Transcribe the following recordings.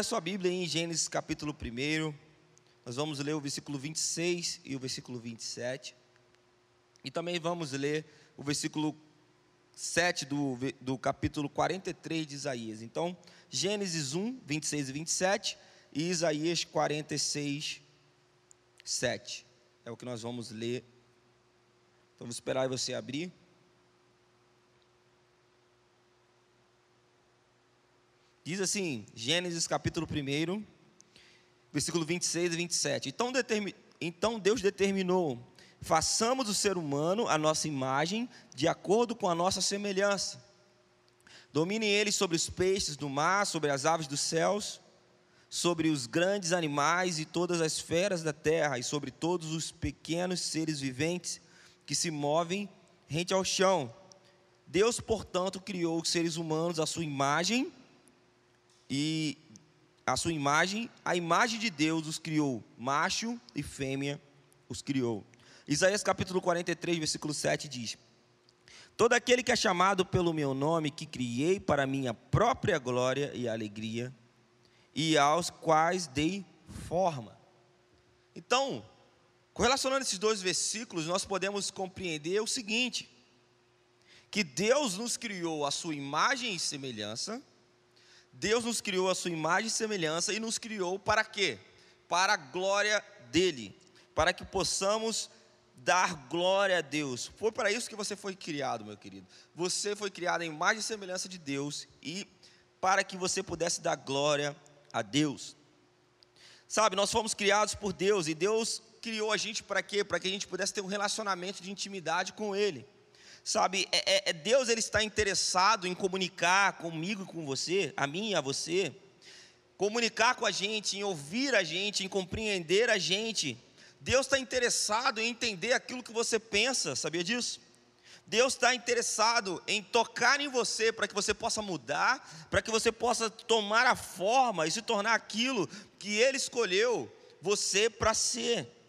A sua Bíblia em Gênesis capítulo 1. Nós vamos ler o versículo 26 e o versículo 27. E também vamos ler o versículo 7 do, do capítulo 43 de Isaías. Então, Gênesis 1, 26 e 27 e Isaías 46, 7. É o que nós vamos ler. Então, vou esperar você abrir. Diz assim, Gênesis capítulo 1, versículo 26 e 27. Então, então Deus determinou: façamos o ser humano a nossa imagem, de acordo com a nossa semelhança. Domine ele sobre os peixes do mar, sobre as aves dos céus, sobre os grandes animais e todas as feras da terra, e sobre todos os pequenos seres viventes que se movem rente ao chão. Deus, portanto, criou os seres humanos à sua imagem e a sua imagem, a imagem de Deus os criou, macho e fêmea os criou. Isaías capítulo 43, versículo 7 diz: Todo aquele que é chamado pelo meu nome, que criei para minha própria glória e alegria, e aos quais dei forma. Então, correlacionando esses dois versículos, nós podemos compreender o seguinte: que Deus nos criou a sua imagem e semelhança, Deus nos criou a sua imagem e semelhança e nos criou para quê? Para a glória dele, para que possamos dar glória a Deus. Foi para isso que você foi criado, meu querido. Você foi criado em imagem e semelhança de Deus e para que você pudesse dar glória a Deus. Sabe, nós fomos criados por Deus e Deus criou a gente para quê? Para que a gente pudesse ter um relacionamento de intimidade com Ele. Sabe, é, é, é, Deus ele está interessado em comunicar comigo e com você, a mim e a você, comunicar com a gente, em ouvir a gente, em compreender a gente. Deus está interessado em entender aquilo que você pensa, sabia disso? Deus está interessado em tocar em você para que você possa mudar, para que você possa tomar a forma e se tornar aquilo que Ele escolheu você para ser.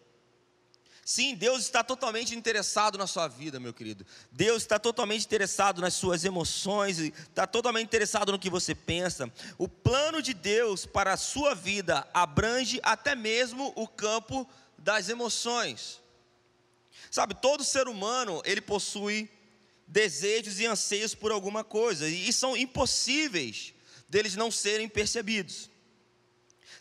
Sim, Deus está totalmente interessado na sua vida, meu querido. Deus está totalmente interessado nas suas emoções, está totalmente interessado no que você pensa. O plano de Deus para a sua vida abrange até mesmo o campo das emoções. Sabe, todo ser humano, ele possui desejos e anseios por alguma coisa, e são impossíveis deles não serem percebidos.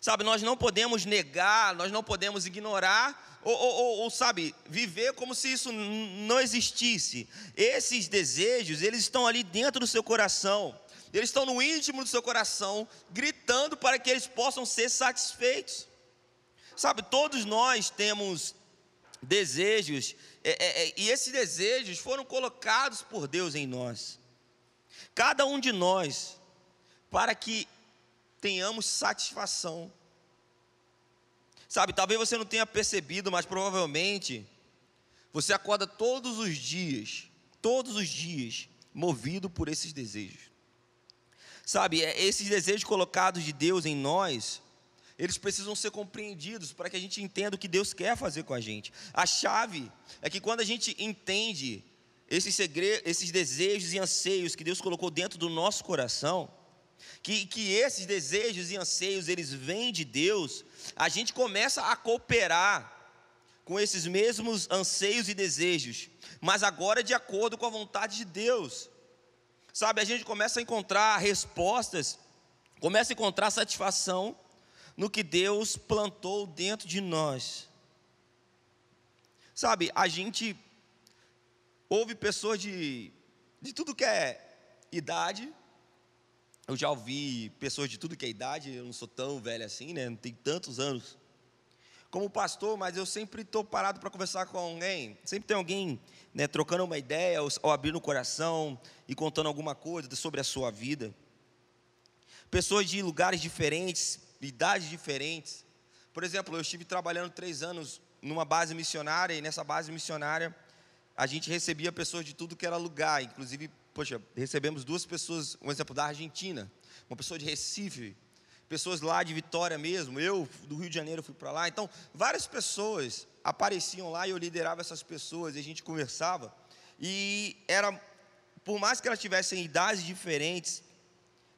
Sabe, nós não podemos negar, nós não podemos ignorar, ou, ou, ou, sabe, viver como se isso não existisse. Esses desejos, eles estão ali dentro do seu coração, eles estão no íntimo do seu coração, gritando para que eles possam ser satisfeitos. Sabe, todos nós temos desejos, é, é, é, e esses desejos foram colocados por Deus em nós. Cada um de nós, para que tenhamos satisfação. Sabe, talvez você não tenha percebido, mas provavelmente você acorda todos os dias, todos os dias, movido por esses desejos. Sabe, é, esses desejos colocados de Deus em nós, eles precisam ser compreendidos para que a gente entenda o que Deus quer fazer com a gente. A chave é que quando a gente entende esses segredos, esses desejos e anseios que Deus colocou dentro do nosso coração, que, que esses desejos e anseios eles vêm de Deus, a gente começa a cooperar com esses mesmos anseios e desejos, mas agora de acordo com a vontade de Deus. Sabe, a gente começa a encontrar respostas, começa a encontrar satisfação no que Deus plantou dentro de nós. Sabe, a gente ouve pessoas de, de tudo que é idade, eu já ouvi pessoas de tudo que é idade, eu não sou tão velho assim, né? Não tenho tantos anos. Como pastor, mas eu sempre estou parado para conversar com alguém. Sempre tem alguém né, trocando uma ideia, ou, ou abrindo o coração e contando alguma coisa sobre a sua vida. Pessoas de lugares diferentes, idades diferentes. Por exemplo, eu estive trabalhando três anos numa base missionária, e nessa base missionária a gente recebia pessoas de tudo que era lugar, inclusive poxa, recebemos duas pessoas, um exemplo da Argentina, uma pessoa de Recife, pessoas lá de Vitória mesmo, eu do Rio de Janeiro fui para lá. Então, várias pessoas apareciam lá e eu liderava essas pessoas e a gente conversava. E era, por mais que elas tivessem idades diferentes,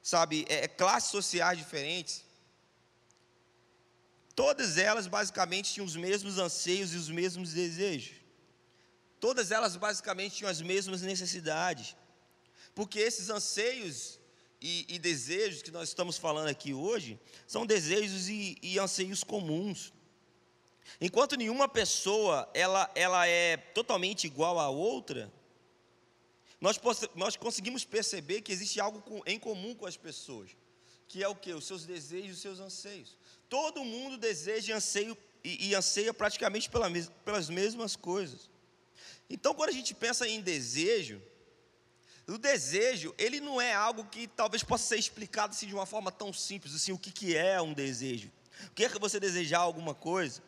sabe, é, é classes sociais diferentes, todas elas basicamente tinham os mesmos anseios e os mesmos desejos. Todas elas basicamente tinham as mesmas necessidades. Porque esses anseios e, e desejos que nós estamos falando aqui hoje são desejos e, e anseios comuns. Enquanto nenhuma pessoa ela, ela é totalmente igual à outra, nós, nós conseguimos perceber que existe algo em comum com as pessoas, que é o que? Os seus desejos os seus anseios. Todo mundo deseja anseio, e, e anseia praticamente pela, pelas mesmas coisas. Então, quando a gente pensa em desejo, o desejo, ele não é algo que talvez possa ser explicado assim, de uma forma tão simples, assim, o que, que é um desejo. O que é que você desejar alguma coisa?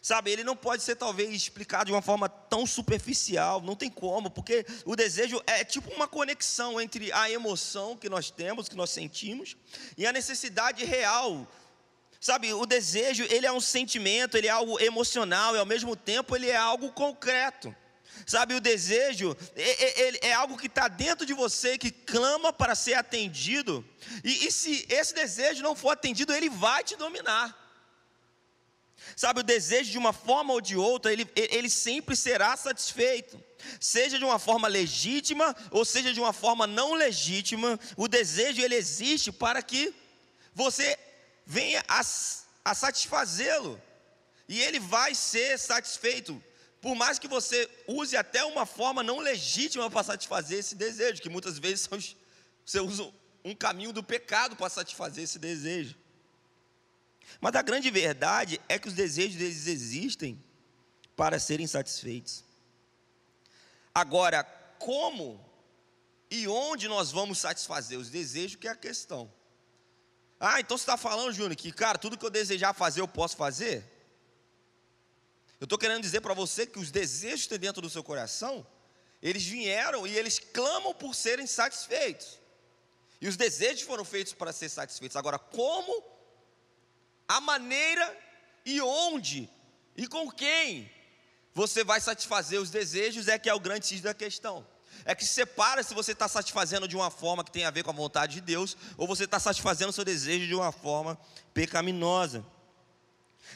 Sabe, ele não pode ser talvez explicado de uma forma tão superficial, não tem como, porque o desejo é tipo uma conexão entre a emoção que nós temos, que nós sentimos, e a necessidade real. Sabe, o desejo, ele é um sentimento, ele é algo emocional e ao mesmo tempo ele é algo concreto. Sabe, o desejo é, é, é algo que está dentro de você, que clama para ser atendido, e, e se esse desejo não for atendido, ele vai te dominar. Sabe, o desejo de uma forma ou de outra, ele, ele sempre será satisfeito. Seja de uma forma legítima ou seja de uma forma não legítima, o desejo ele existe para que você venha a, a satisfazê-lo. E ele vai ser satisfeito. Por mais que você use até uma forma não legítima para satisfazer esse desejo, que muitas vezes você usa um caminho do pecado para satisfazer esse desejo. Mas a grande verdade é que os desejos deles existem para serem satisfeitos. Agora, como e onde nós vamos satisfazer os desejos que é a questão. Ah, então você está falando, Júnior, que cara, tudo que eu desejar fazer eu posso fazer? Eu estou querendo dizer para você que os desejos que tem dentro do seu coração, eles vieram e eles clamam por serem satisfeitos. E os desejos foram feitos para ser satisfeitos. Agora, como a maneira e onde e com quem você vai satisfazer os desejos é que é o grande X da questão. É que separa se você está satisfazendo de uma forma que tem a ver com a vontade de Deus ou você está satisfazendo o seu desejo de uma forma pecaminosa.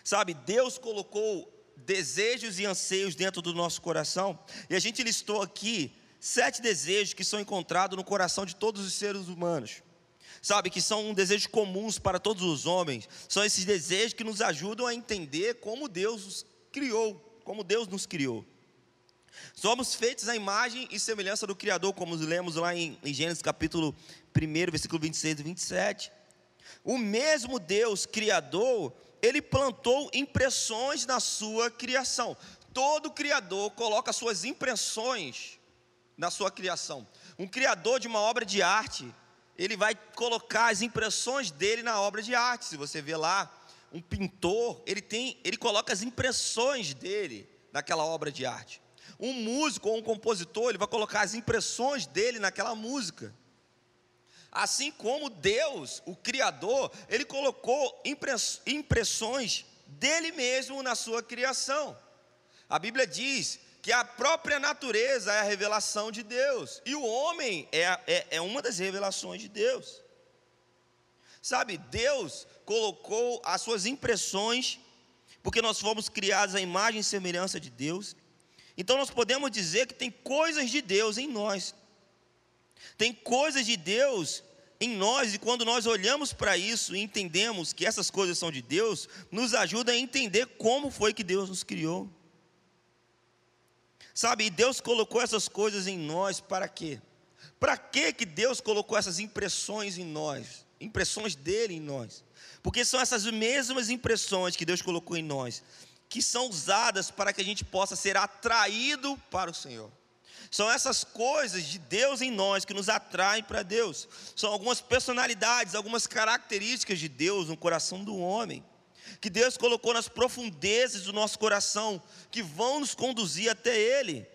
Sabe, Deus colocou desejos e anseios dentro do nosso coração e a gente listou aqui sete desejos que são encontrados no coração de todos os seres humanos sabe, que são desejos comuns para todos os homens, são esses desejos que nos ajudam a entender como Deus criou, como Deus nos criou. Somos feitos à imagem e semelhança do Criador, como lemos lá em, em Gênesis capítulo 1, versículo 26 e 27. O mesmo Deus Criador, ele plantou impressões na sua criação. Todo Criador coloca suas impressões na sua criação. Um Criador de uma obra de arte, ele vai colocar as impressões dele na obra de arte. Se você vê lá um pintor, ele tem, ele coloca as impressões dele naquela obra de arte. Um músico ou um compositor, ele vai colocar as impressões dele naquela música. Assim como Deus, o Criador, ele colocou impressões dele mesmo na sua criação. A Bíblia diz que a própria natureza é a revelação de Deus, e o homem é, é, é uma das revelações de Deus. Sabe, Deus colocou as suas impressões, porque nós fomos criados à imagem e semelhança de Deus, então nós podemos dizer que tem coisas de Deus em nós, tem coisas de Deus em nós, e quando nós olhamos para isso e entendemos que essas coisas são de Deus, nos ajuda a entender como foi que Deus nos criou. Sabe, e Deus colocou essas coisas em nós para quê? Para que que Deus colocou essas impressões em nós? Impressões dele em nós. Porque são essas mesmas impressões que Deus colocou em nós, que são usadas para que a gente possa ser atraído para o Senhor. São essas coisas de Deus em nós que nos atraem para Deus. São algumas personalidades, algumas características de Deus no coração do homem que Deus colocou nas profundezas do nosso coração, que vão nos conduzir até Ele,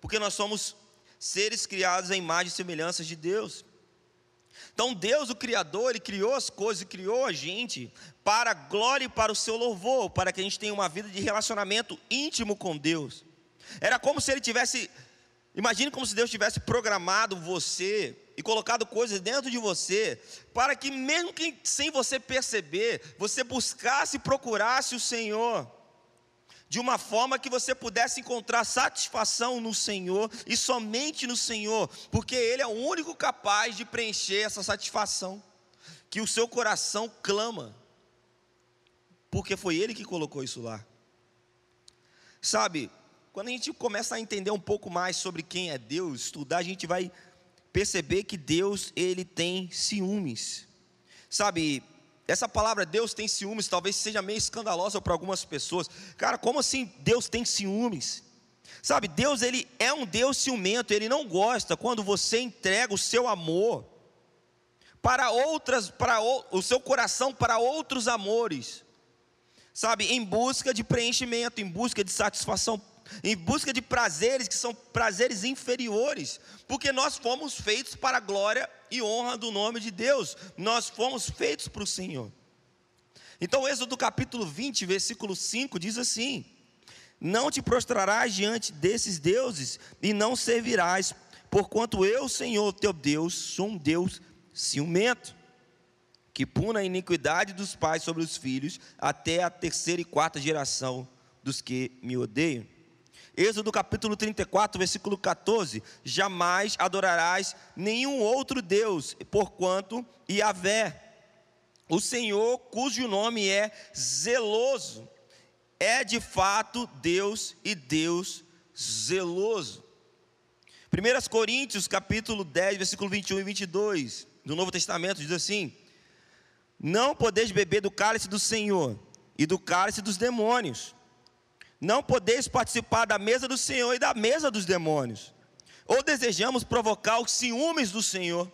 porque nós somos seres criados à imagem e semelhança de Deus. Então, Deus, o Criador, Ele criou as coisas e criou a gente para a glória e para o seu louvor, para que a gente tenha uma vida de relacionamento íntimo com Deus. Era como se Ele tivesse Imagine como se Deus tivesse programado você e colocado coisas dentro de você, para que, mesmo que sem você perceber, você buscasse e procurasse o Senhor, de uma forma que você pudesse encontrar satisfação no Senhor e somente no Senhor, porque Ele é o único capaz de preencher essa satisfação que o seu coração clama, porque foi Ele que colocou isso lá. Sabe, quando a gente começa a entender um pouco mais sobre quem é Deus, estudar, a gente vai perceber que Deus, ele tem ciúmes. Sabe, essa palavra Deus tem ciúmes talvez seja meio escandalosa para algumas pessoas. Cara, como assim Deus tem ciúmes? Sabe, Deus ele é um Deus ciumento, ele não gosta quando você entrega o seu amor para outras, para o, o seu coração para outros amores. Sabe, em busca de preenchimento, em busca de satisfação em busca de prazeres que são prazeres inferiores, porque nós fomos feitos para a glória e honra do nome de Deus, nós fomos feitos para o Senhor. Então, Êxodo capítulo 20, versículo 5 diz assim: Não te prostrarás diante desses deuses e não servirás, porquanto eu, Senhor teu Deus, sou um Deus ciumento, que puna a iniquidade dos pais sobre os filhos, até a terceira e quarta geração dos que me odeiam. Êxodo capítulo 34, versículo 14: Jamais adorarás nenhum outro Deus, porquanto Yahvé, o Senhor, cujo nome é zeloso, é de fato Deus e Deus zeloso. 1 Coríntios capítulo 10, versículo 21 e 22, do Novo Testamento, diz assim: Não podeis beber do cálice do Senhor e do cálice dos demônios. Não podeis participar da mesa do Senhor e da mesa dos demônios. Ou desejamos provocar os ciúmes do Senhor?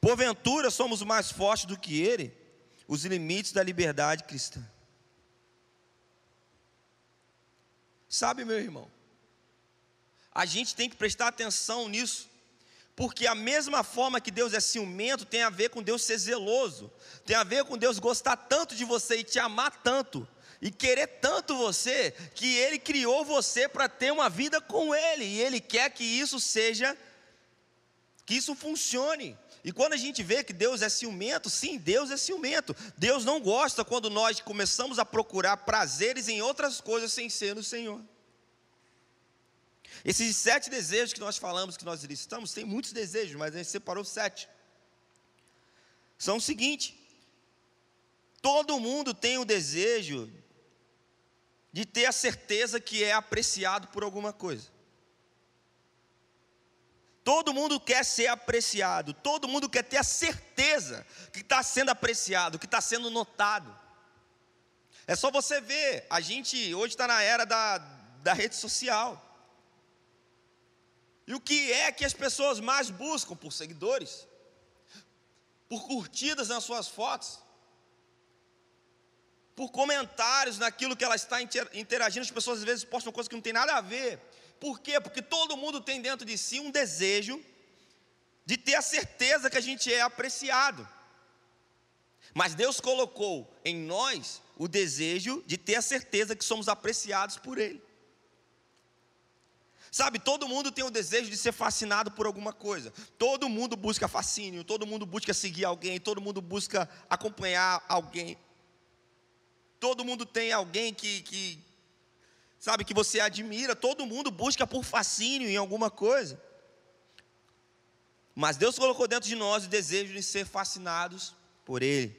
Porventura somos mais fortes do que Ele? Os limites da liberdade cristã. Sabe, meu irmão, a gente tem que prestar atenção nisso, porque a mesma forma que Deus é ciumento tem a ver com Deus ser zeloso, tem a ver com Deus gostar tanto de você e te amar tanto, e querer tanto você que ele criou você para ter uma vida com ele e ele quer que isso seja que isso funcione. E quando a gente vê que Deus é ciumento, sim, Deus é ciumento. Deus não gosta quando nós começamos a procurar prazeres em outras coisas sem ser no Senhor. Esses sete desejos que nós falamos, que nós listamos, tem muitos desejos, mas a gente separou sete. São o seguinte: todo mundo tem o desejo de ter a certeza que é apreciado por alguma coisa. Todo mundo quer ser apreciado, todo mundo quer ter a certeza que está sendo apreciado, que está sendo notado. É só você ver, a gente hoje está na era da, da rede social. E o que é que as pessoas mais buscam? Por seguidores, por curtidas nas suas fotos por comentários naquilo que ela está interagindo. As pessoas às vezes postam coisas que não tem nada a ver. Por quê? Porque todo mundo tem dentro de si um desejo de ter a certeza que a gente é apreciado. Mas Deus colocou em nós o desejo de ter a certeza que somos apreciados por Ele. Sabe, todo mundo tem o desejo de ser fascinado por alguma coisa. Todo mundo busca fascínio, todo mundo busca seguir alguém, todo mundo busca acompanhar alguém. Todo mundo tem alguém que, que sabe, que você admira, todo mundo busca por fascínio em alguma coisa. Mas Deus colocou dentro de nós o desejo de ser fascinados por Ele.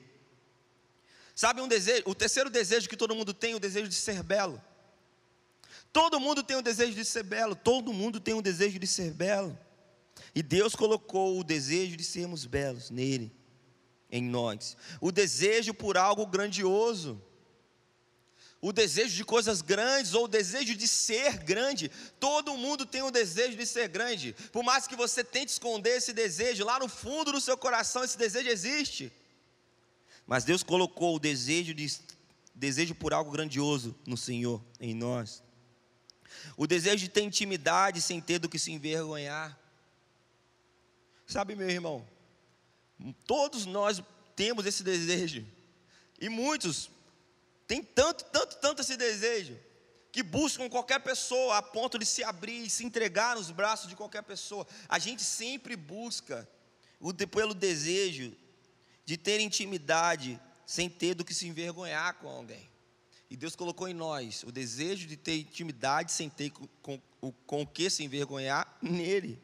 Sabe um desejo, o terceiro desejo que todo mundo tem, é o desejo de ser belo. Todo mundo tem o desejo de ser belo, todo mundo tem o desejo de ser belo. E Deus colocou o desejo de sermos belos nele, em nós. O desejo por algo grandioso o desejo de coisas grandes ou o desejo de ser grande. Todo mundo tem o desejo de ser grande. Por mais que você tente esconder esse desejo, lá no fundo do seu coração esse desejo existe. Mas Deus colocou o desejo de desejo por algo grandioso no Senhor, em nós. O desejo de ter intimidade sem ter do que se envergonhar. Sabe, meu irmão, todos nós temos esse desejo. E muitos tem tanto, tanto, tanto esse desejo, que buscam qualquer pessoa a ponto de se abrir e se entregar nos braços de qualquer pessoa. A gente sempre busca o, pelo desejo de ter intimidade sem ter do que se envergonhar com alguém. E Deus colocou em nós o desejo de ter intimidade sem ter com, com, com o que se envergonhar nele.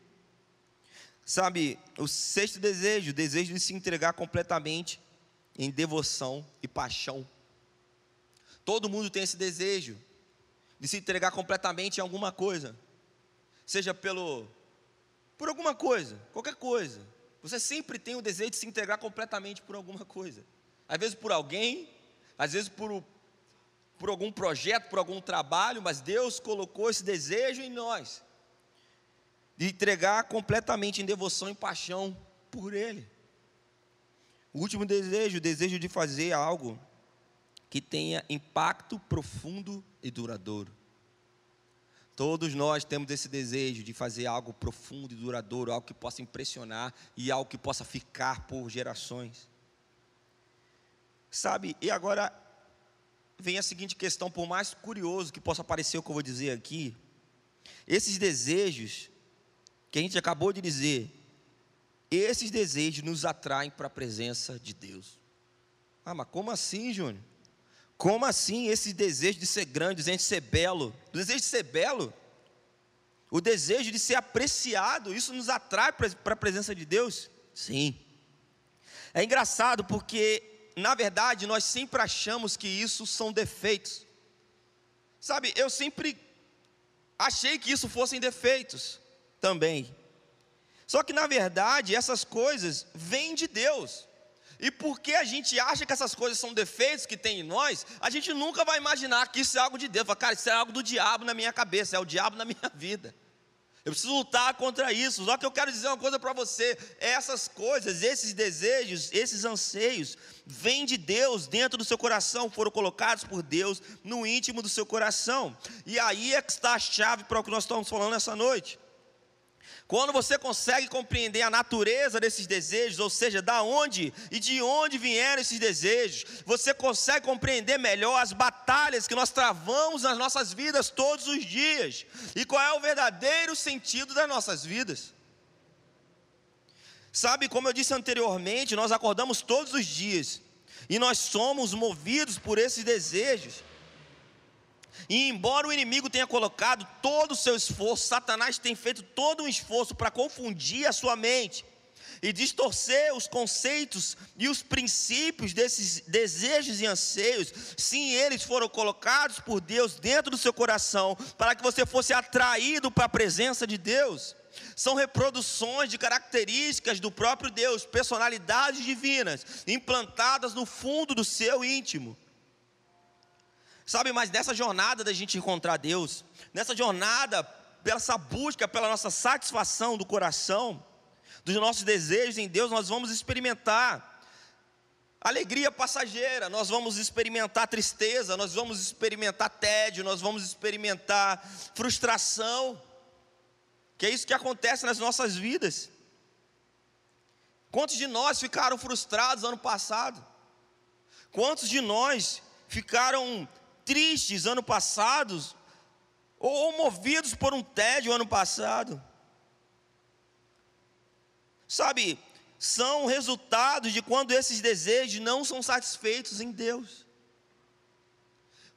Sabe, o sexto desejo, o desejo de se entregar completamente em devoção e paixão. Todo mundo tem esse desejo de se entregar completamente em alguma coisa, seja pelo por alguma coisa, qualquer coisa. Você sempre tem o desejo de se entregar completamente por alguma coisa. Às vezes por alguém, às vezes por, por algum projeto, por algum trabalho, mas Deus colocou esse desejo em nós de entregar completamente em devoção e paixão por Ele. O último desejo, o desejo de fazer algo que tenha impacto profundo e duradouro. Todos nós temos esse desejo de fazer algo profundo e duradouro, algo que possa impressionar e algo que possa ficar por gerações. Sabe, e agora vem a seguinte questão, por mais curioso que possa parecer o que eu vou dizer aqui, esses desejos que a gente acabou de dizer, esses desejos nos atraem para a presença de Deus. Ah, mas como assim, Júnior? Como assim esse desejo de ser grande, desejo de ser belo? O desejo de ser belo? O desejo de ser apreciado, isso nos atrai para a presença de Deus? Sim. É engraçado porque, na verdade, nós sempre achamos que isso são defeitos. Sabe, eu sempre achei que isso fossem defeitos também. Só que, na verdade, essas coisas vêm de Deus. E porque a gente acha que essas coisas são defeitos que tem em nós, a gente nunca vai imaginar que isso é algo de Deus. Fala, cara, isso é algo do diabo na minha cabeça, é o diabo na minha vida. Eu preciso lutar contra isso. Só que eu quero dizer uma coisa para você: essas coisas, esses desejos, esses anseios, vêm de Deus dentro do seu coração, foram colocados por Deus no íntimo do seu coração. E aí é que está a chave para o que nós estamos falando essa noite. Quando você consegue compreender a natureza desses desejos, ou seja, da onde e de onde vieram esses desejos, você consegue compreender melhor as batalhas que nós travamos nas nossas vidas todos os dias e qual é o verdadeiro sentido das nossas vidas. Sabe, como eu disse anteriormente, nós acordamos todos os dias e nós somos movidos por esses desejos. E embora o inimigo tenha colocado todo o seu esforço, Satanás tem feito todo um esforço para confundir a sua mente e distorcer os conceitos e os princípios desses desejos e anseios, sim, eles foram colocados por Deus dentro do seu coração para que você fosse atraído para a presença de Deus. São reproduções de características do próprio Deus, personalidades divinas, implantadas no fundo do seu íntimo. Sabe, mas nessa jornada da gente encontrar Deus, nessa jornada, pela essa busca, pela nossa satisfação do coração, dos nossos desejos em Deus, nós vamos experimentar alegria passageira, nós vamos experimentar tristeza, nós vamos experimentar tédio, nós vamos experimentar frustração, que é isso que acontece nas nossas vidas. Quantos de nós ficaram frustrados ano passado? Quantos de nós ficaram tristes ano passado, ou movidos por um tédio ano passado. Sabe, são resultados de quando esses desejos não são satisfeitos em Deus.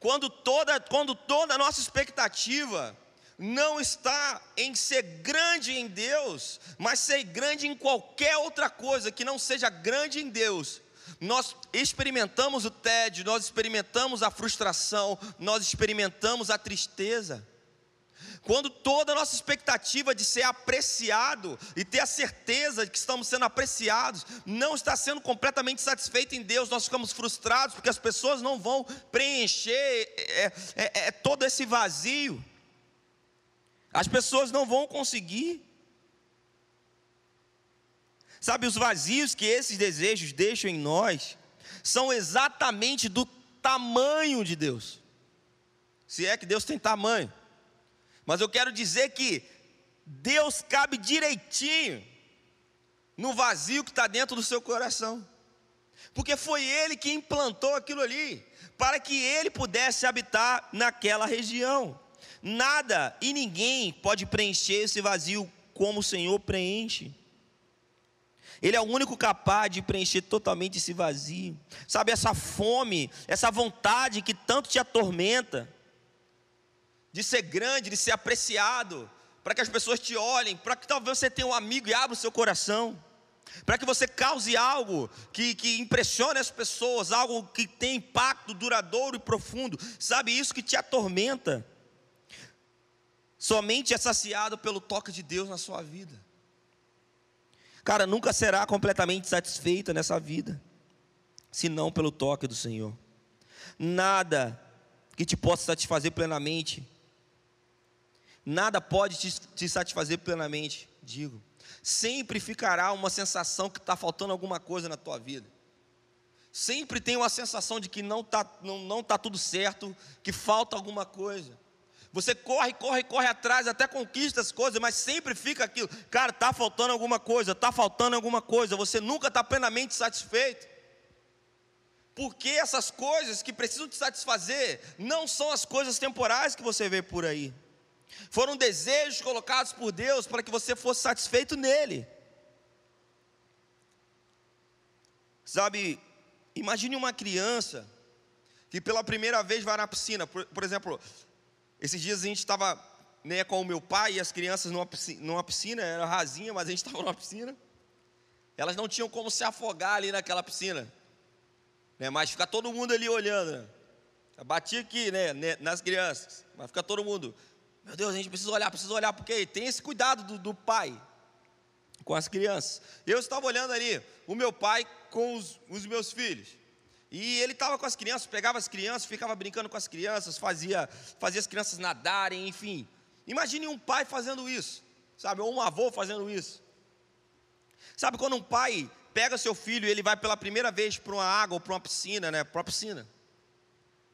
Quando toda, quando toda a nossa expectativa não está em ser grande em Deus, mas ser grande em qualquer outra coisa que não seja grande em Deus, nós experimentamos o tédio, nós experimentamos a frustração, nós experimentamos a tristeza. Quando toda a nossa expectativa de ser apreciado e ter a certeza de que estamos sendo apreciados não está sendo completamente satisfeita em Deus, nós ficamos frustrados porque as pessoas não vão preencher é, é, é todo esse vazio, as pessoas não vão conseguir. Sabe, os vazios que esses desejos deixam em nós são exatamente do tamanho de Deus. Se é que Deus tem tamanho. Mas eu quero dizer que Deus cabe direitinho no vazio que está dentro do seu coração. Porque foi ele que implantou aquilo ali, para que ele pudesse habitar naquela região. Nada e ninguém pode preencher esse vazio como o Senhor preenche. Ele é o único capaz de preencher totalmente esse vazio. Sabe, essa fome, essa vontade que tanto te atormenta, de ser grande, de ser apreciado, para que as pessoas te olhem, para que talvez você tenha um amigo e abra o seu coração, para que você cause algo que, que impressione as pessoas, algo que tem impacto duradouro e profundo. Sabe, isso que te atormenta, somente é saciado pelo toque de Deus na sua vida. Cara, nunca será completamente satisfeita nessa vida, senão pelo toque do Senhor. Nada que te possa satisfazer plenamente, nada pode te, te satisfazer plenamente, digo. Sempre ficará uma sensação que está faltando alguma coisa na tua vida. Sempre tem uma sensação de que não está não, não tá tudo certo, que falta alguma coisa. Você corre, corre, corre atrás, até conquista as coisas, mas sempre fica aquilo. Cara, está faltando alguma coisa, está faltando alguma coisa. Você nunca está plenamente satisfeito. Porque essas coisas que precisam te satisfazer não são as coisas temporais que você vê por aí. Foram desejos colocados por Deus para que você fosse satisfeito nele. Sabe, imagine uma criança que pela primeira vez vai na piscina. Por, por exemplo, esses dias a gente estava né, com o meu pai e as crianças numa piscina, numa piscina, era rasinha, mas a gente estava numa piscina. Elas não tinham como se afogar ali naquela piscina. Né, mas fica todo mundo ali olhando. Né? Bati aqui né, né, nas crianças, mas fica todo mundo. Meu Deus, a gente precisa olhar, precisa olhar, porque tem esse cuidado do, do pai com as crianças. Eu estava olhando ali, o meu pai com os, os meus filhos. E ele estava com as crianças, pegava as crianças, ficava brincando com as crianças, fazia, fazia as crianças nadarem, enfim. Imagine um pai fazendo isso, sabe? Ou um avô fazendo isso. Sabe quando um pai pega seu filho e ele vai pela primeira vez para uma água ou para uma piscina, né? Para uma piscina.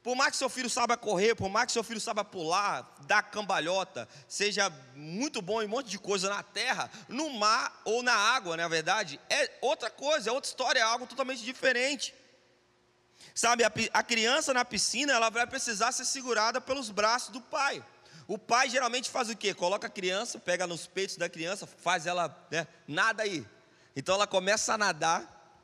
Por mais que seu filho saiba correr, por mais que seu filho saiba pular, dar cambalhota, seja muito bom em um monte de coisa na terra, no mar ou na água, na verdade, é outra coisa, é outra história, é algo totalmente diferente. Sabe, a, a criança na piscina, ela vai precisar ser segurada pelos braços do pai. O pai geralmente faz o quê? Coloca a criança, pega nos peitos da criança, faz ela, né, nada aí. Então ela começa a nadar,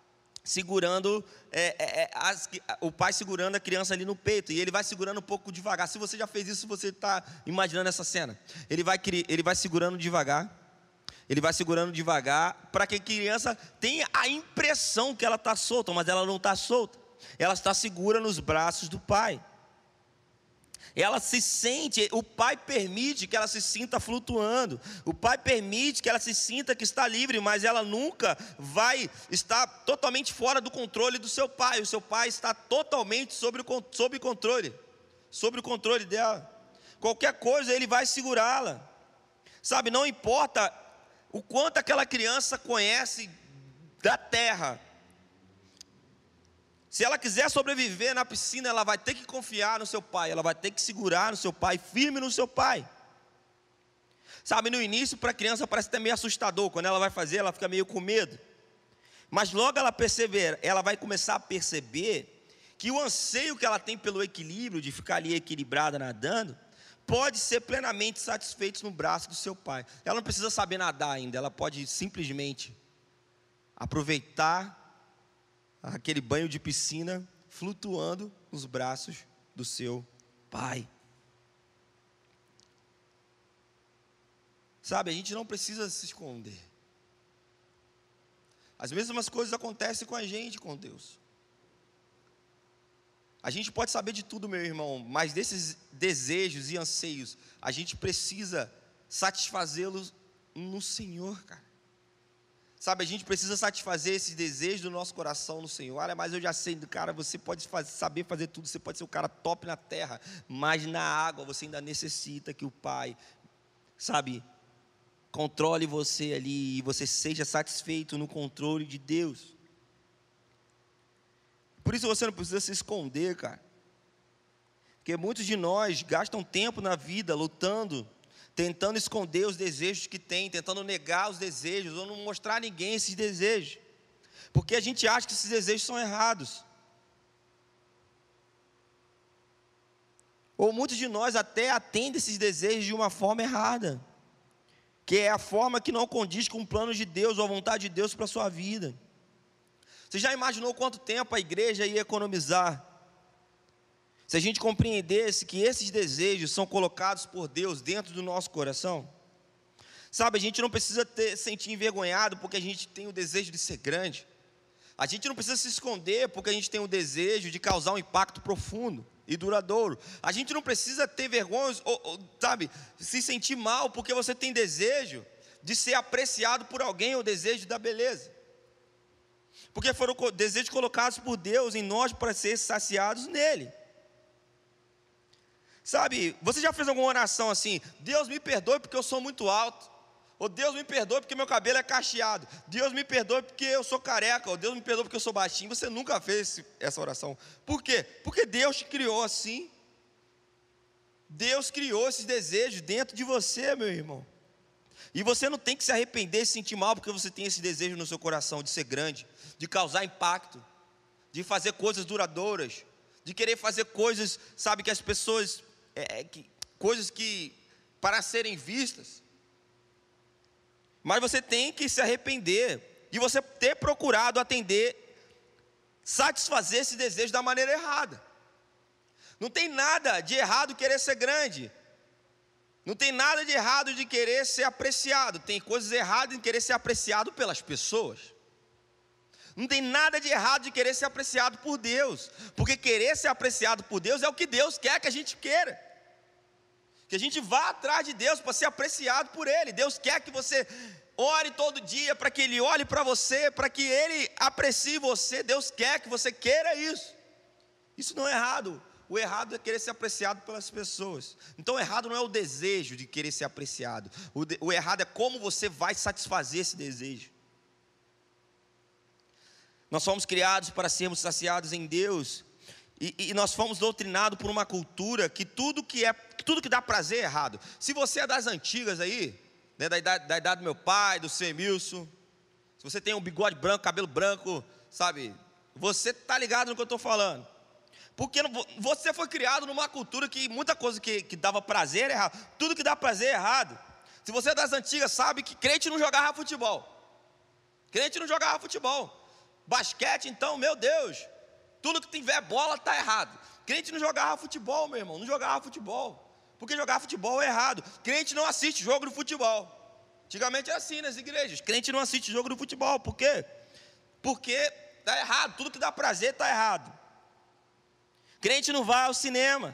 segurando, é, é, é as, o pai segurando a criança ali no peito, e ele vai segurando um pouco devagar. Se você já fez isso, você está imaginando essa cena. Ele vai, ele vai segurando devagar, ele vai segurando devagar, para que a criança tenha a impressão que ela está solta, mas ela não está solta ela está segura nos braços do Pai. Ela se sente, o Pai permite que ela se sinta flutuando, o Pai permite que ela se sinta que está livre, mas ela nunca vai estar totalmente fora do controle do seu Pai. O seu Pai está totalmente sobre o sob controle, sobre o controle dela. Qualquer coisa ele vai segurá-la. Sabe, não importa o quanto aquela criança conhece da terra, se ela quiser sobreviver na piscina, ela vai ter que confiar no seu pai, ela vai ter que segurar no seu pai, firme no seu pai. Sabe, no início, para a criança parece até meio assustador. Quando ela vai fazer, ela fica meio com medo. Mas logo ela perceber, ela vai começar a perceber que o anseio que ela tem pelo equilíbrio, de ficar ali equilibrada nadando, pode ser plenamente satisfeito no braço do seu pai. Ela não precisa saber nadar ainda, ela pode simplesmente aproveitar aquele banho de piscina flutuando nos braços do seu pai. Sabe, a gente não precisa se esconder. As mesmas coisas acontecem com a gente, com Deus. A gente pode saber de tudo, meu irmão, mas desses desejos e anseios, a gente precisa satisfazê-los no Senhor, cara. Sabe, a gente precisa satisfazer esse desejo do nosso coração no Senhor. Olha, mas eu já sei, cara, você pode fazer, saber fazer tudo, você pode ser o cara top na terra, mas na água você ainda necessita que o Pai, sabe, controle você ali e você seja satisfeito no controle de Deus. Por isso você não precisa se esconder, cara. Porque muitos de nós gastam tempo na vida lutando tentando esconder os desejos que tem, tentando negar os desejos, ou não mostrar a ninguém esses desejos. Porque a gente acha que esses desejos são errados. Ou muitos de nós até atendem esses desejos de uma forma errada, que é a forma que não condiz com o plano de Deus ou a vontade de Deus para a sua vida. Você já imaginou quanto tempo a igreja ia economizar? Se a gente compreendesse que esses desejos são colocados por Deus dentro do nosso coração? Sabe, a gente não precisa ter, sentir envergonhado porque a gente tem o desejo de ser grande. A gente não precisa se esconder porque a gente tem o desejo de causar um impacto profundo e duradouro. A gente não precisa ter vergonha, ou, ou, sabe, se sentir mal porque você tem desejo de ser apreciado por alguém ou desejo da beleza. Porque foram desejos colocados por Deus em nós para ser saciados nele. Sabe, você já fez alguma oração assim? Deus me perdoe porque eu sou muito alto. Ou Deus me perdoe porque meu cabelo é cacheado. Deus me perdoe porque eu sou careca. Ou Deus me perdoe porque eu sou baixinho. Você nunca fez essa oração. Por quê? Porque Deus te criou assim. Deus criou esses desejos dentro de você, meu irmão. E você não tem que se arrepender e se sentir mal porque você tem esse desejo no seu coração de ser grande, de causar impacto, de fazer coisas duradouras, de querer fazer coisas, sabe, que as pessoas, é, que, coisas que, para serem vistas. Mas você tem que se arrepender de você ter procurado atender, satisfazer esse desejo da maneira errada. Não tem nada de errado querer ser grande. Não tem nada de errado de querer ser apreciado. Tem coisas erradas em querer ser apreciado pelas pessoas. Não tem nada de errado de querer ser apreciado por Deus. Porque querer ser apreciado por Deus é o que Deus quer que a gente queira. Que a gente vá atrás de Deus para ser apreciado por Ele. Deus quer que você ore todo dia para que Ele olhe para você, para que Ele aprecie você. Deus quer que você queira isso. Isso não é errado. O errado é querer ser apreciado pelas pessoas. Então, o errado não é o desejo de querer ser apreciado. O, de, o errado é como você vai satisfazer esse desejo. Nós fomos criados para sermos saciados em Deus e, e, nós fomos doutrinados por uma cultura que tudo que é, tudo que dá prazer é errado. Se você é das antigas aí, né, da, idade, da idade do meu pai, do Semilson, se você tem um bigode branco, cabelo branco, sabe, você tá ligado no que eu estou falando. Porque você foi criado numa cultura que muita coisa que, que dava prazer é errado. Tudo que dá prazer é errado. Se você é das antigas, sabe que crente não jogava futebol. Crente não jogava futebol. Basquete, então, meu Deus. Tudo que tiver bola está errado. Crente não jogava futebol, meu irmão, não jogava futebol. Porque jogar futebol é errado. Crente não assiste jogo de futebol. Antigamente era assim nas igrejas. Crente não assiste jogo de futebol. Por quê? Porque está errado. Tudo que dá prazer está errado. Crente não vai ao cinema.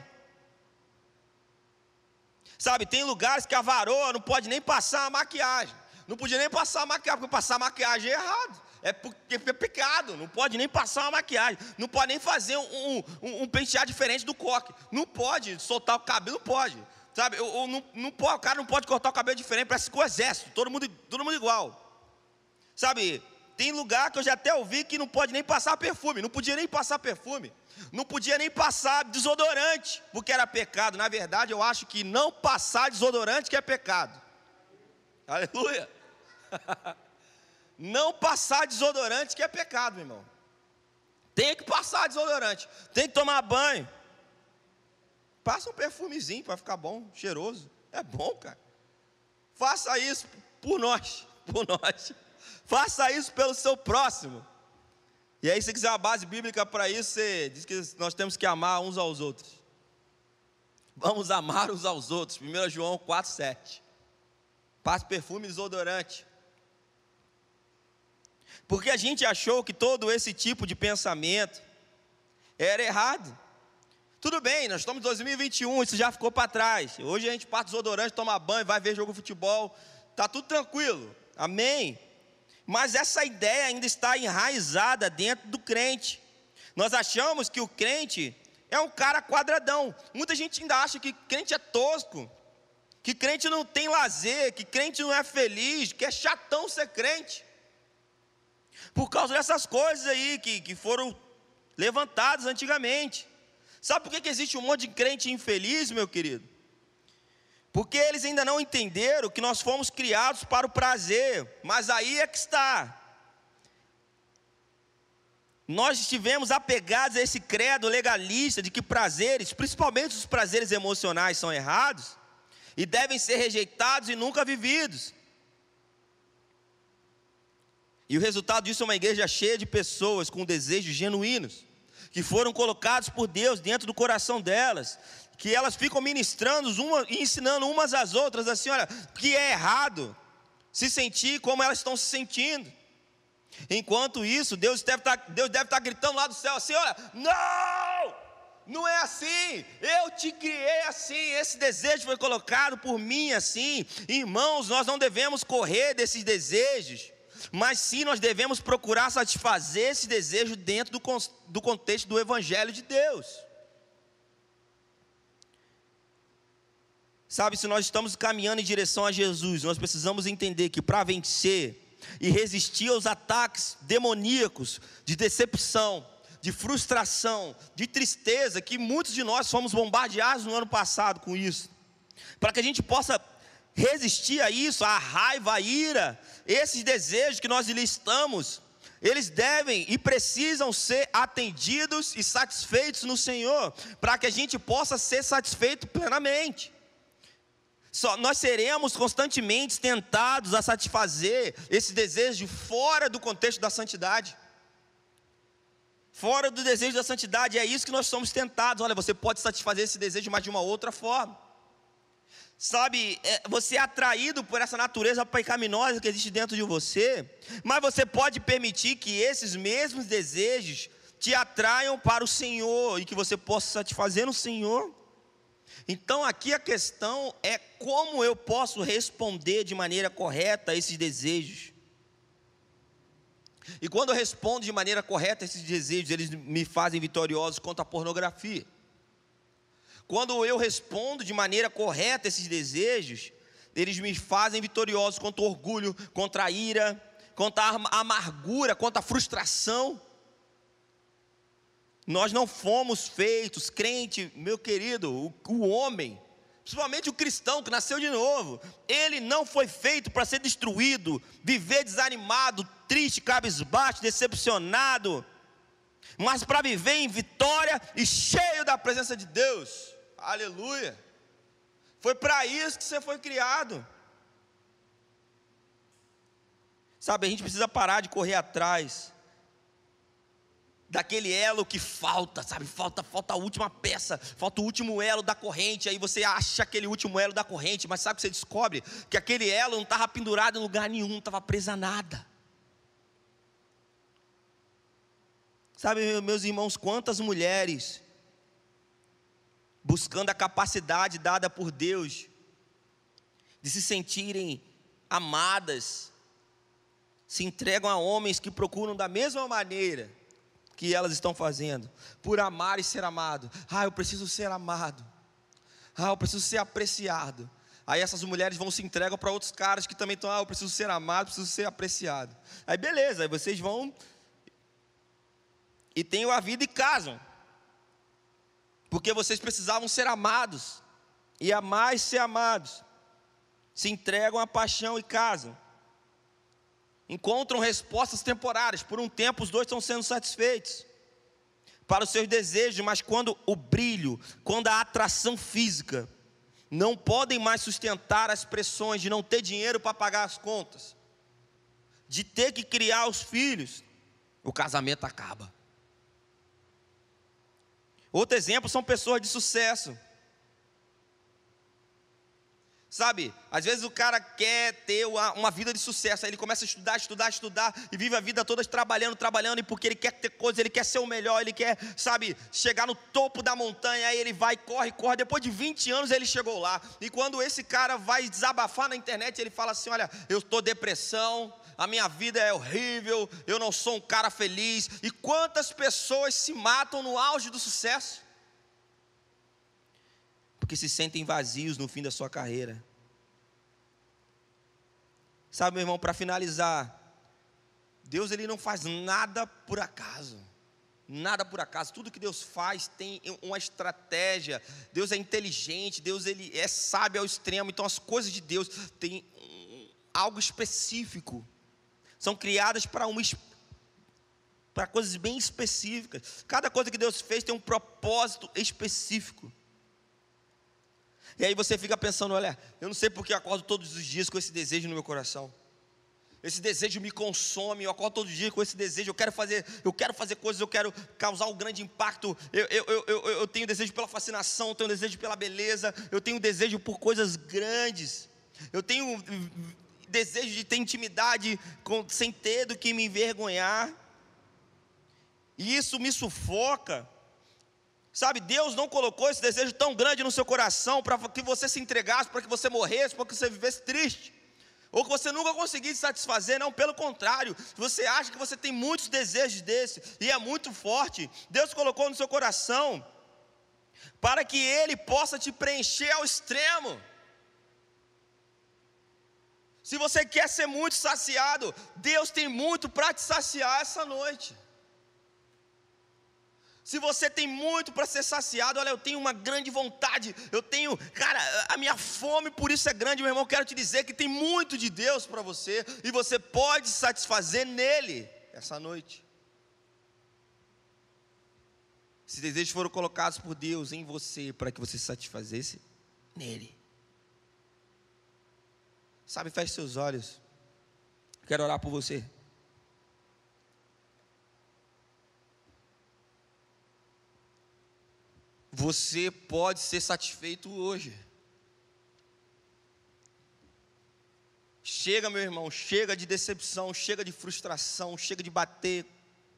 Sabe, tem lugares que a varoa não pode nem passar a maquiagem. Não podia nem passar a maquiagem, porque passar a maquiagem é errado é porque é pecado, não pode nem passar uma maquiagem, não pode nem fazer um, um, um pentear diferente do coque, não pode soltar o cabelo, não pode, sabe? Ou, ou não, não o cara não pode cortar o cabelo diferente, parece que o exército, todo mundo, todo mundo igual, sabe? Tem lugar que eu já até ouvi que não pode nem passar perfume, não podia nem passar perfume, não podia nem passar desodorante, porque era pecado. Na verdade, eu acho que não passar desodorante que é pecado. Aleluia. não passar desodorante, que é pecado, meu irmão. Tem que passar desodorante, tem que tomar banho. Passa um perfumezinho para ficar bom, cheiroso. É bom, cara. Faça isso por nós, por nós. Faça isso pelo seu próximo. E aí, se quiser uma base bíblica para isso, você diz que nós temos que amar uns aos outros. Vamos amar uns aos outros. 1 João 4,7. Passe perfume desodorante. Porque a gente achou que todo esse tipo de pensamento era errado. Tudo bem, nós estamos em 2021, isso já ficou para trás. Hoje a gente parte desodorante, toma banho, vai ver jogo de futebol, está tudo tranquilo. Amém? Mas essa ideia ainda está enraizada dentro do crente. Nós achamos que o crente é um cara quadradão. Muita gente ainda acha que crente é tosco, que crente não tem lazer, que crente não é feliz, que é chatão ser crente. Por causa dessas coisas aí que, que foram levantadas antigamente. Sabe por que, que existe um monte de crente infeliz, meu querido? Porque eles ainda não entenderam que nós fomos criados para o prazer, mas aí é que está. nós estivemos apegados a esse credo legalista de que prazeres, principalmente os prazeres emocionais, são errados e devem ser rejeitados e nunca vividos. E o resultado disso é uma igreja cheia de pessoas com desejos genuínos, que foram colocados por Deus dentro do coração delas, que elas ficam ministrando uma, e ensinando umas às outras assim: olha, que é errado se sentir como elas estão se sentindo. Enquanto isso, Deus deve estar, tá, Deus deve estar tá gritando lá do céu assim: olha, não! Não é assim, eu te criei assim, esse desejo foi colocado por mim assim. Irmãos, nós não devemos correr desses desejos, mas sim nós devemos procurar satisfazer esse desejo dentro do, do contexto do Evangelho de Deus. Sabe, se nós estamos caminhando em direção a Jesus, nós precisamos entender que para vencer e resistir aos ataques demoníacos de decepção, de frustração, de tristeza, que muitos de nós fomos bombardeados no ano passado com isso, para que a gente possa resistir a isso, a raiva, a ira, esses desejos que nós listamos, eles devem e precisam ser atendidos e satisfeitos no Senhor, para que a gente possa ser satisfeito plenamente. Só, nós seremos constantemente tentados a satisfazer esse desejo fora do contexto da santidade. Fora do desejo da santidade, é isso que nós somos tentados. Olha, você pode satisfazer esse desejo, mas de uma outra forma. Sabe, é, você é atraído por essa natureza pecaminosa que existe dentro de você, mas você pode permitir que esses mesmos desejos te atraiam para o Senhor e que você possa satisfazer no Senhor. Então aqui a questão é como eu posso responder de maneira correta a esses desejos. E quando eu respondo de maneira correta a esses desejos, eles me fazem vitoriosos contra a pornografia. Quando eu respondo de maneira correta esses desejos, eles me fazem vitoriosos contra o orgulho, contra a ira, contra a amargura, contra a frustração. Nós não fomos feitos, crente, meu querido, o, o homem, principalmente o cristão que nasceu de novo, ele não foi feito para ser destruído, viver desanimado, triste, cabisbaixo, decepcionado, mas para viver em vitória e cheio da presença de Deus. Aleluia. Foi para isso que você foi criado. Sabe, a gente precisa parar de correr atrás daquele elo que falta, sabe? Falta, falta a última peça, falta o último elo da corrente. Aí você acha aquele último elo da corrente, mas sabe que você descobre que aquele elo não estava pendurado em lugar nenhum, não estava preso a nada. Sabe, meus irmãos, quantas mulheres buscando a capacidade dada por Deus de se sentirem amadas, se entregam a homens que procuram da mesma maneira que elas estão fazendo, por amar e ser amado. Ah, eu preciso ser amado. Ah, eu preciso ser apreciado. Aí essas mulheres vão se entregam para outros caras que também estão, ah, eu preciso ser amado, preciso ser apreciado. Aí beleza, aí vocês vão e têm a vida e casam. Porque vocês precisavam ser amados e amar e ser amados. Se entregam à paixão e casam encontram respostas temporárias. Por um tempo, os dois estão sendo satisfeitos para os seus desejos, mas quando o brilho, quando a atração física não podem mais sustentar as pressões de não ter dinheiro para pagar as contas, de ter que criar os filhos, o casamento acaba. Outro exemplo são pessoas de sucesso. Sabe, às vezes o cara quer ter uma, vida de sucesso, aí ele começa a estudar, estudar, estudar, e vive a vida toda trabalhando, trabalhando, e porque ele quer ter coisas, ele quer ser o melhor, ele quer, sabe, chegar no topo da montanha, aí ele vai, corre, corre, depois de 20 anos ele chegou lá, e quando esse cara vai desabafar na internet, ele fala assim: Olha, eu estou depressão, a minha vida é horrível, eu não sou um cara feliz, e quantas pessoas se matam no auge do sucesso? porque se sentem vazios no fim da sua carreira. Sabe, meu irmão, para finalizar, Deus ele não faz nada por acaso. Nada por acaso, tudo que Deus faz tem uma estratégia. Deus é inteligente, Deus ele é sábio ao extremo. Então as coisas de Deus têm algo específico. São criadas para uma para coisas bem específicas. Cada coisa que Deus fez tem um propósito específico. E aí você fica pensando, olha, eu não sei porque eu acordo todos os dias com esse desejo no meu coração. Esse desejo me consome, eu acordo todo dia com esse desejo, eu quero fazer, eu quero fazer coisas, eu quero causar um grande impacto. Eu, eu, eu, eu tenho desejo pela fascinação, eu tenho desejo pela beleza, eu tenho desejo por coisas grandes. Eu tenho desejo de ter intimidade com, sem ter do que me envergonhar. E isso me sufoca. Sabe, Deus não colocou esse desejo tão grande no seu coração para que você se entregasse, para que você morresse, para que você vivesse triste. Ou que você nunca conseguisse satisfazer, não, pelo contrário, você acha que você tem muitos desejos desse, e é muito forte. Deus colocou no seu coração para que Ele possa te preencher ao extremo. Se você quer ser muito saciado, Deus tem muito para te saciar essa noite. Se você tem muito para ser saciado, olha, eu tenho uma grande vontade, eu tenho, cara, a minha fome por isso é grande, meu irmão. Quero te dizer que tem muito de Deus para você e você pode satisfazer nele essa noite. Esses desejos foram colocados por Deus em você para que você satisfazesse nele. Sabe, feche seus olhos. Quero orar por você. Você pode ser satisfeito hoje. Chega, meu irmão, chega de decepção, chega de frustração, chega de bater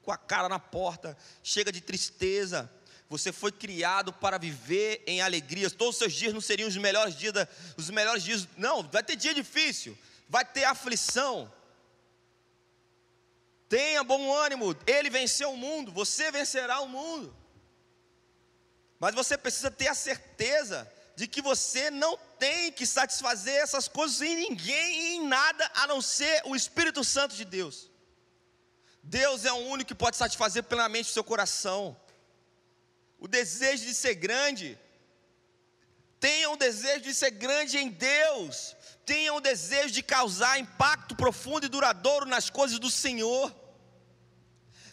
com a cara na porta, chega de tristeza. Você foi criado para viver em alegrias. Todos os seus dias não seriam os melhores dias, da, os melhores dias. Não, vai ter dia difícil, vai ter aflição. Tenha bom ânimo. Ele venceu o mundo, você vencerá o mundo. Mas você precisa ter a certeza de que você não tem que satisfazer essas coisas em ninguém e em nada a não ser o Espírito Santo de Deus. Deus é o único que pode satisfazer plenamente o seu coração. O desejo de ser grande, tenha o desejo de ser grande em Deus, tenha o desejo de causar impacto profundo e duradouro nas coisas do Senhor.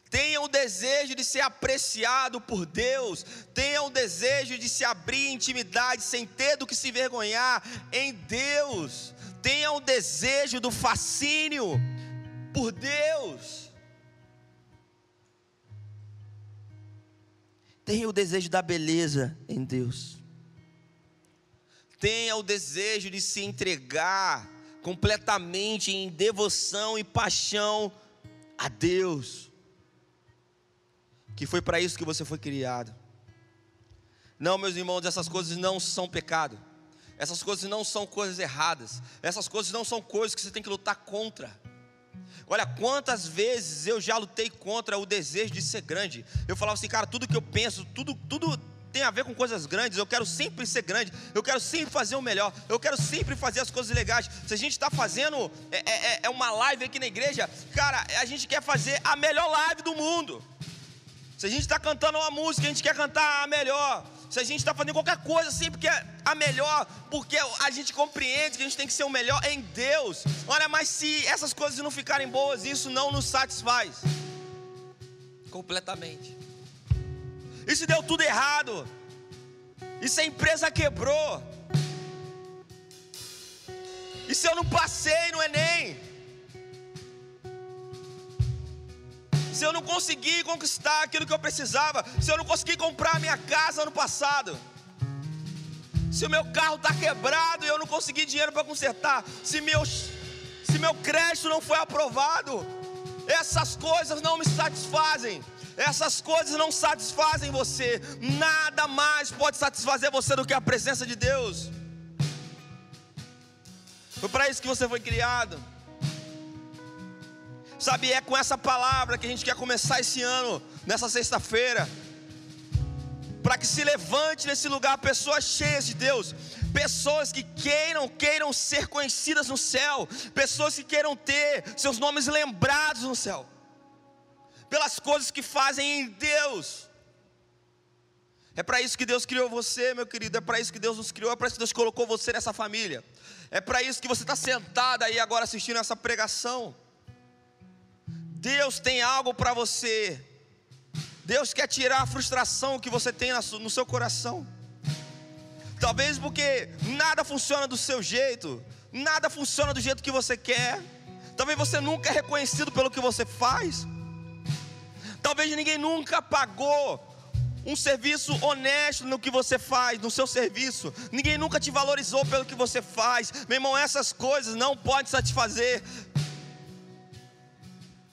Tenha o desejo de ser apreciado por Deus, tenha o desejo de se abrir em intimidade sem ter do que se vergonhar em Deus, tenha o desejo do fascínio por Deus. Tenha o desejo da beleza em Deus. Tenha o desejo de se entregar completamente em devoção e paixão a Deus que foi para isso que você foi criado. Não, meus irmãos, essas coisas não são pecado. Essas coisas não são coisas erradas. Essas coisas não são coisas que você tem que lutar contra. Olha, quantas vezes eu já lutei contra o desejo de ser grande. Eu falava assim, cara, tudo que eu penso, tudo, tudo tem a ver com coisas grandes. Eu quero sempre ser grande. Eu quero sempre fazer o melhor. Eu quero sempre fazer as coisas legais. Se a gente está fazendo é, é, é uma live aqui na igreja, cara, a gente quer fazer a melhor live do mundo. Se a gente está cantando uma música, a gente quer cantar a melhor. Se a gente está fazendo qualquer coisa sempre quer a melhor, porque a gente compreende que a gente tem que ser o melhor em Deus. Olha, mas se essas coisas não ficarem boas, isso não nos satisfaz completamente. E se deu tudo errado? E se a empresa quebrou? E se eu não passei no Enem? Se eu não conseguir conquistar aquilo que eu precisava, se eu não conseguir comprar minha casa ano passado, se o meu carro está quebrado e eu não consegui dinheiro para consertar, se meu, se meu crédito não foi aprovado, essas coisas não me satisfazem. Essas coisas não satisfazem você. Nada mais pode satisfazer você do que a presença de Deus. Foi para isso que você foi criado. Sabe, é com essa palavra que a gente quer começar esse ano, nessa sexta-feira. Para que se levante nesse lugar pessoas cheias de Deus, pessoas que queiram, queiram ser conhecidas no céu, pessoas que queiram ter seus nomes lembrados no céu, pelas coisas que fazem em Deus. É para isso que Deus criou você, meu querido. É para isso que Deus nos criou. É para isso que Deus colocou você nessa família. É para isso que você está sentado aí agora assistindo essa pregação. Deus tem algo para você. Deus quer tirar a frustração que você tem no seu coração. Talvez porque nada funciona do seu jeito, nada funciona do jeito que você quer. Talvez você nunca é reconhecido pelo que você faz. Talvez ninguém nunca pagou um serviço honesto no que você faz, no seu serviço. Ninguém nunca te valorizou pelo que você faz. Meu irmão, essas coisas não podem satisfazer.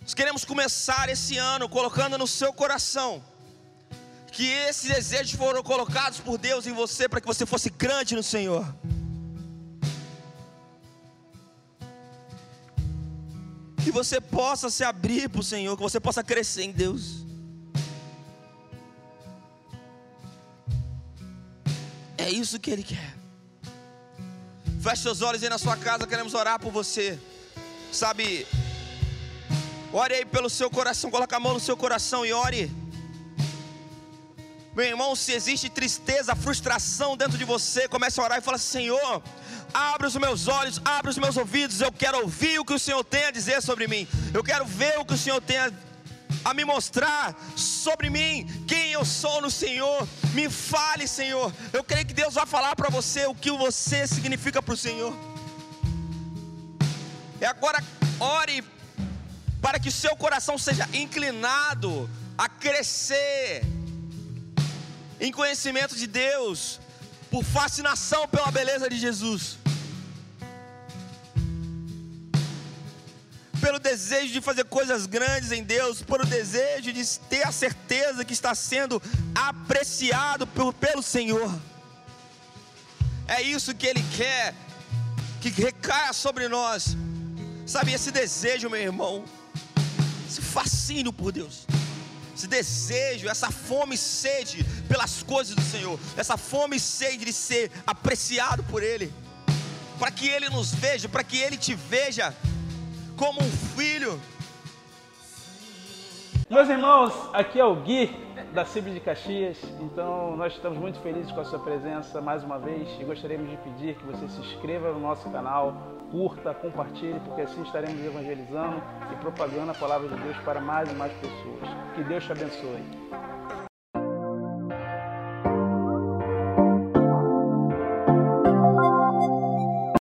Nós queremos começar esse ano colocando no seu coração que esses desejos foram colocados por Deus em você para que você fosse grande no Senhor. Que você possa se abrir para o Senhor, que você possa crescer em Deus. É isso que Ele quer. Feche seus olhos aí na sua casa, queremos orar por você. Sabe, ore aí pelo seu coração, coloque a mão no seu coração e ore. Meu irmão, se existe tristeza, frustração dentro de você, comece a orar e fala: Senhor, abre os meus olhos, abre os meus ouvidos. Eu quero ouvir o que o Senhor tem a dizer sobre mim. Eu quero ver o que o Senhor tem a a me mostrar sobre mim quem eu sou no Senhor. Me fale, Senhor. Eu creio que Deus vai falar para você o que você significa para o Senhor. E agora ore para que o seu coração seja inclinado a crescer em conhecimento de Deus, por fascinação pela beleza de Jesus. pelo desejo de fazer coisas grandes em Deus, pelo desejo de ter a certeza que está sendo apreciado pelo, pelo Senhor. É isso que Ele quer, que recaia sobre nós. Sabe, esse desejo, meu irmão, esse fascínio por Deus, esse desejo, essa fome e sede pelas coisas do Senhor, essa fome e sede de ser apreciado por Ele, para que Ele nos veja, para que Ele te veja como um filho. Meus irmãos, aqui é o Gui da CIB de Caxias. Então, nós estamos muito felizes com a sua presença mais uma vez e gostaríamos de pedir que você se inscreva no nosso canal, curta, compartilhe, porque assim estaremos evangelizando e propagando a palavra de Deus para mais e mais pessoas. Que Deus te abençoe.